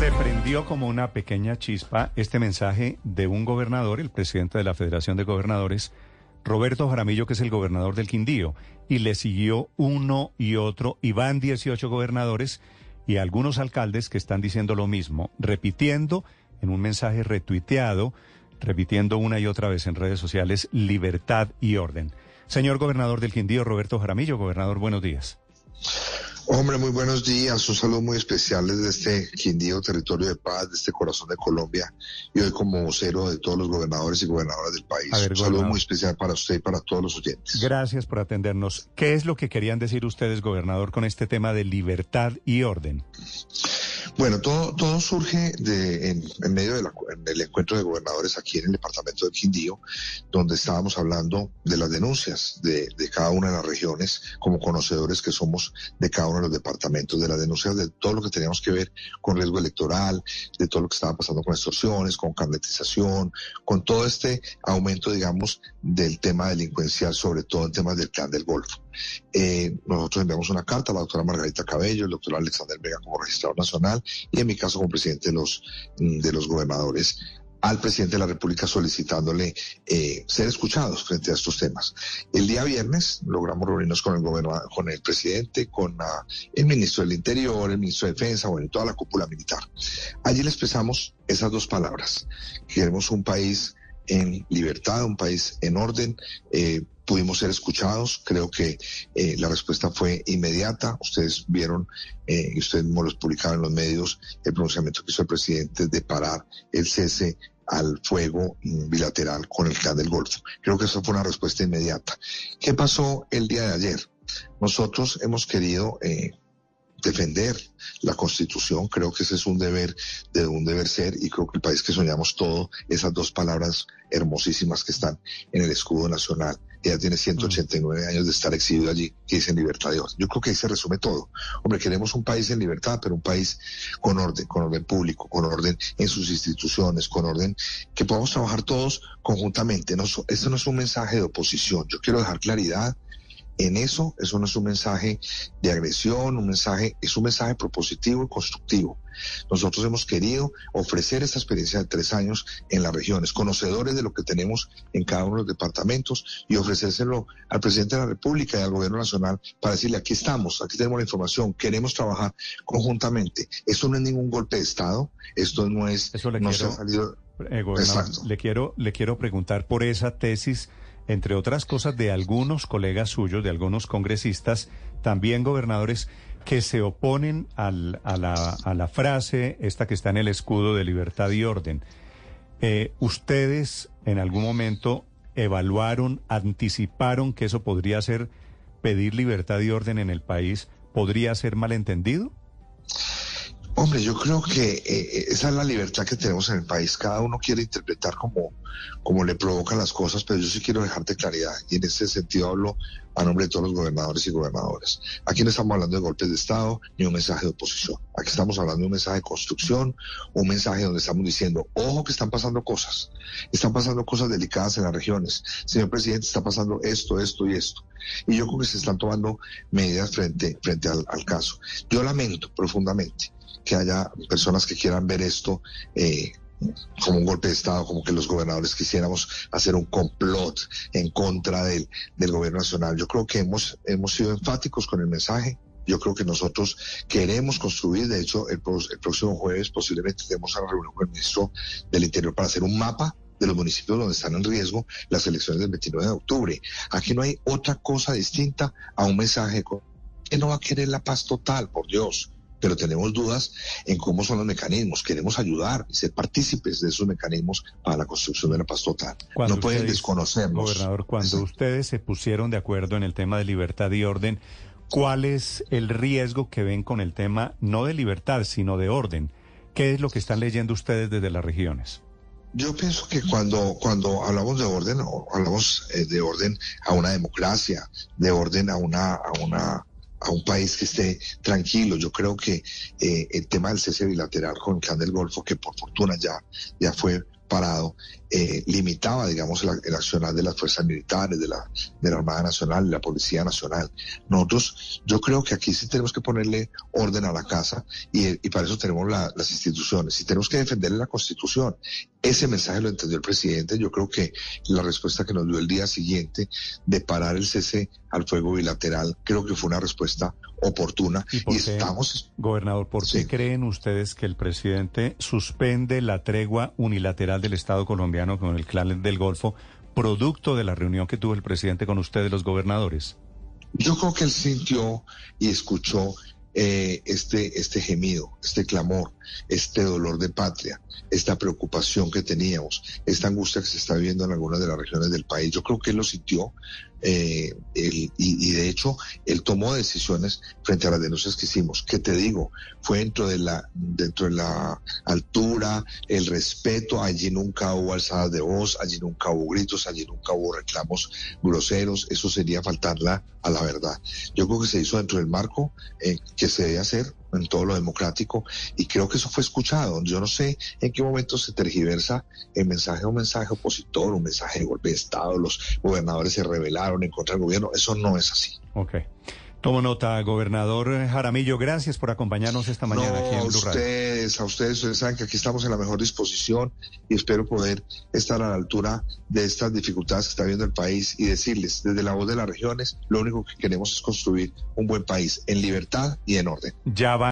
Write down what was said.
Se prendió como una pequeña chispa este mensaje de un gobernador, el presidente de la Federación de Gobernadores, Roberto Jaramillo, que es el gobernador del Quindío, y le siguió uno y otro, y van 18 gobernadores y algunos alcaldes que están diciendo lo mismo, repitiendo en un mensaje retuiteado, repitiendo una y otra vez en redes sociales, libertad y orden. Señor gobernador del Quindío, Roberto Jaramillo, gobernador, buenos días. Hombre, muy buenos días. Un saludo muy especial desde este Quindío, territorio de paz, de este corazón de Colombia. Y hoy como vocero de todos los gobernadores y gobernadoras del país. un saludo muy especial para usted y para todos los oyentes. Gracias por atendernos. ¿Qué es lo que querían decir ustedes, gobernador, con este tema de libertad y orden? Bueno, todo, todo surge de, en, medio del encuentro de gobernadores aquí en el departamento del Quindío, donde estábamos hablando de las denuncias de, de, cada una de las regiones, como conocedores que somos de cada uno de los departamentos, de las denuncias de todo lo que teníamos que ver con riesgo electoral, de todo lo que estaba pasando con extorsiones, con carnetización, con todo este aumento, digamos, del tema delincuencial, sobre todo en temas del plan del Golfo. Eh, nosotros enviamos una carta a la doctora Margarita Cabello, el doctor Alexander Vega como registrador nacional y en mi caso como presidente de los, mm, de los gobernadores al presidente de la República solicitándole eh, ser escuchados frente a estos temas. El día viernes logramos reunirnos con el gobernador, con el presidente, con el ministro del Interior, el ministro de Defensa, bueno, toda la cúpula militar. Allí le expresamos esas dos palabras. Queremos un país en libertad, un país en orden. Eh, pudimos ser escuchados. Creo que eh, la respuesta fue inmediata. Ustedes vieron, eh, ustedes mismos lo publicaron en los medios, el pronunciamiento que hizo el presidente de parar el cese al fuego bilateral con el clan del Golfo. Creo que eso fue una respuesta inmediata. ¿Qué pasó el día de ayer? Nosotros hemos querido eh, defender la Constitución. Creo que ese es un deber de un deber ser y creo que el país que soñamos todo, esas dos palabras hermosísimas que están en el escudo nacional. Ella tiene 189 años de estar exhibido allí, que dice libertad de Dios. Yo creo que ahí se resume todo. Hombre, queremos un país en libertad, pero un país con orden, con orden público, con orden en sus instituciones, con orden que podamos trabajar todos conjuntamente. No, no es un mensaje de oposición. Yo quiero dejar claridad en eso, eso no es un mensaje de agresión, un mensaje, es un mensaje propositivo y constructivo. Nosotros hemos querido ofrecer esta experiencia de tres años en las regiones, conocedores de lo que tenemos en cada uno de los departamentos y ofrecérselo al presidente de la República y al gobierno nacional para decirle aquí estamos, aquí tenemos la información, queremos trabajar conjuntamente. Esto no es ningún golpe de Estado, esto no es, eso le quiero, eh, le quiero, le quiero preguntar por esa tesis entre otras cosas, de algunos colegas suyos, de algunos congresistas, también gobernadores, que se oponen a, la, a, la, frase, esta que está en el escudo de libertad y orden. Eh, ¿Ustedes en algún momento evaluaron, anticiparon que eso podría ser pedir libertad y orden en el país? ¿Podría ser malentendido? Hombre, yo creo que eh, esa es la libertad que tenemos en el país. Cada uno quiere interpretar como, como le provocan las cosas, pero yo sí quiero dejarte claridad. Y en ese sentido hablo a nombre de todos los gobernadores y gobernadoras. Aquí no estamos hablando de golpes de Estado ni un mensaje de oposición. Aquí estamos hablando de un mensaje de construcción, un mensaje donde estamos diciendo, ojo que están pasando cosas. Están pasando cosas delicadas en las regiones. Señor presidente, está pasando esto, esto y esto. Y yo creo que se están tomando medidas frente, frente al, al caso. Yo lamento profundamente que haya personas que quieran ver esto eh, como un golpe de Estado, como que los gobernadores quisiéramos hacer un complot en contra del, del gobierno nacional. Yo creo que hemos, hemos sido enfáticos con el mensaje. Yo creo que nosotros queremos construir, de hecho, el, el próximo jueves posiblemente tenemos una reunión con el ministro del Interior para hacer un mapa de los municipios donde están en riesgo las elecciones del 29 de octubre. Aquí no hay otra cosa distinta a un mensaje que no va a querer la paz total, por Dios pero tenemos dudas en cómo son los mecanismos. Queremos ayudar y ser partícipes de esos mecanismos para la construcción de la paz total. no pueden desconocernos. Gobernador, cuando ustedes se pusieron de acuerdo en el tema de libertad y orden, ¿cuál es el riesgo que ven con el tema no de libertad, sino de orden? ¿Qué es lo que están leyendo ustedes desde las regiones? Yo pienso que cuando, cuando hablamos de orden, hablamos eh, de orden a una democracia, de orden a una, a una a un país que esté tranquilo. Yo creo que eh, el tema del cese bilateral con el clan del Golfo, que por fortuna ya, ya fue parado eh, limitaba, digamos, el, el, accionar de las fuerzas militares, de la, de la Armada Nacional, de la Policía Nacional. Nosotros, yo creo que aquí sí tenemos que ponerle orden a la casa y, y para eso tenemos la, las instituciones y tenemos que defender la Constitución. Ese mensaje lo entendió el presidente. Yo creo que la respuesta que nos dio el día siguiente de parar el cese al fuego bilateral, creo que fue una respuesta oportuna. ¿Y, estamos... Gobernador, ¿por qué creen ustedes que el presidente suspende la tregua unilateral del Estado colombiano con el clan del Golfo, producto de la reunión que tuvo el presidente con ustedes, los gobernadores? Yo creo que él sintió y escuchó eh, este, este gemido, este clamor, este dolor de patria, esta preocupación que teníamos, esta angustia que se está viviendo en algunas de las regiones del país. Yo creo que él lo sintió eh, y, y, de hecho él tomó decisiones frente a las denuncias que hicimos. ¿Qué te digo? Fue dentro de la dentro de la altura, el respeto. Allí nunca hubo alzadas de voz, allí nunca hubo gritos, allí nunca hubo reclamos groseros. Eso sería faltarla a la verdad. Yo creo que se hizo dentro del marco eh, que se debe hacer en todo lo democrático y creo que eso fue escuchado. Yo no sé en qué momento se tergiversa el mensaje, un mensaje opositor, un mensaje de golpe de Estado, los gobernadores se rebelaron en contra del gobierno, eso no es así. Ok. Tomo nota, gobernador Jaramillo, gracias por acompañarnos esta mañana aquí en Blue A ustedes, a ustedes, ustedes saben que aquí estamos en la mejor disposición y espero poder estar a la altura de estas dificultades que está viendo el país y decirles desde la voz de las regiones, lo único que queremos es construir un buen país en libertad y en orden. Ya va.